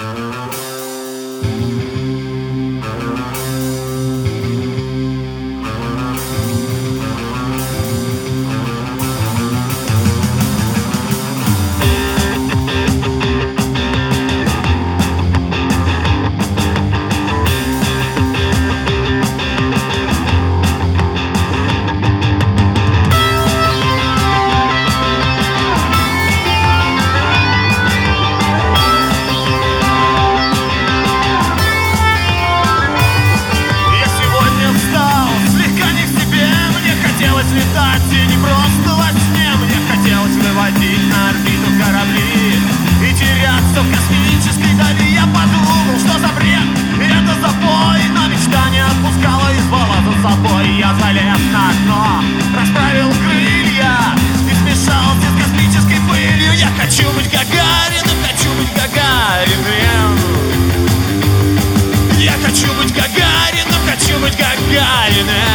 Я хочу быть Гагариным, хочу быть Гагариным. Я хочу быть Гагарином, хочу быть Гагариным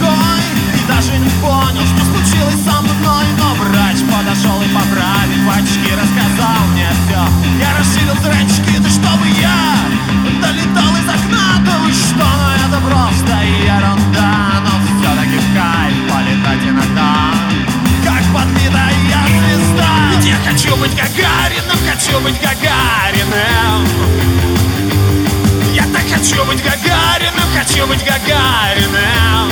башкой И даже не понял, что случилось со мной. Но врач подошел и поправив очки Рассказал мне все Я расширил зрачки, да чтобы я Долетал из окна, да вы что, ну это просто ерунда. Но все-таки в кайф полетать иногда. Как подбитая звезда. Ведь я хочу быть Гагарином, хочу быть Гагариным. Я так хочу быть я хочу быть Гагариным,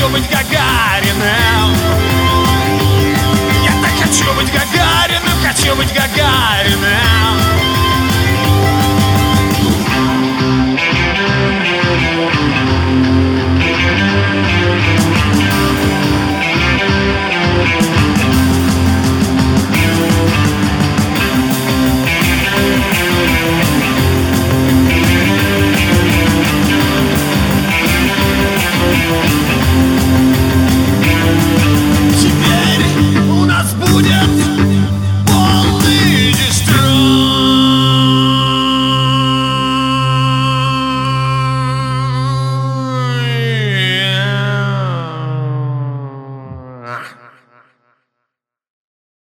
хочу быть Гагариным. Я так хочу быть Гагариным, хочу быть Гагариным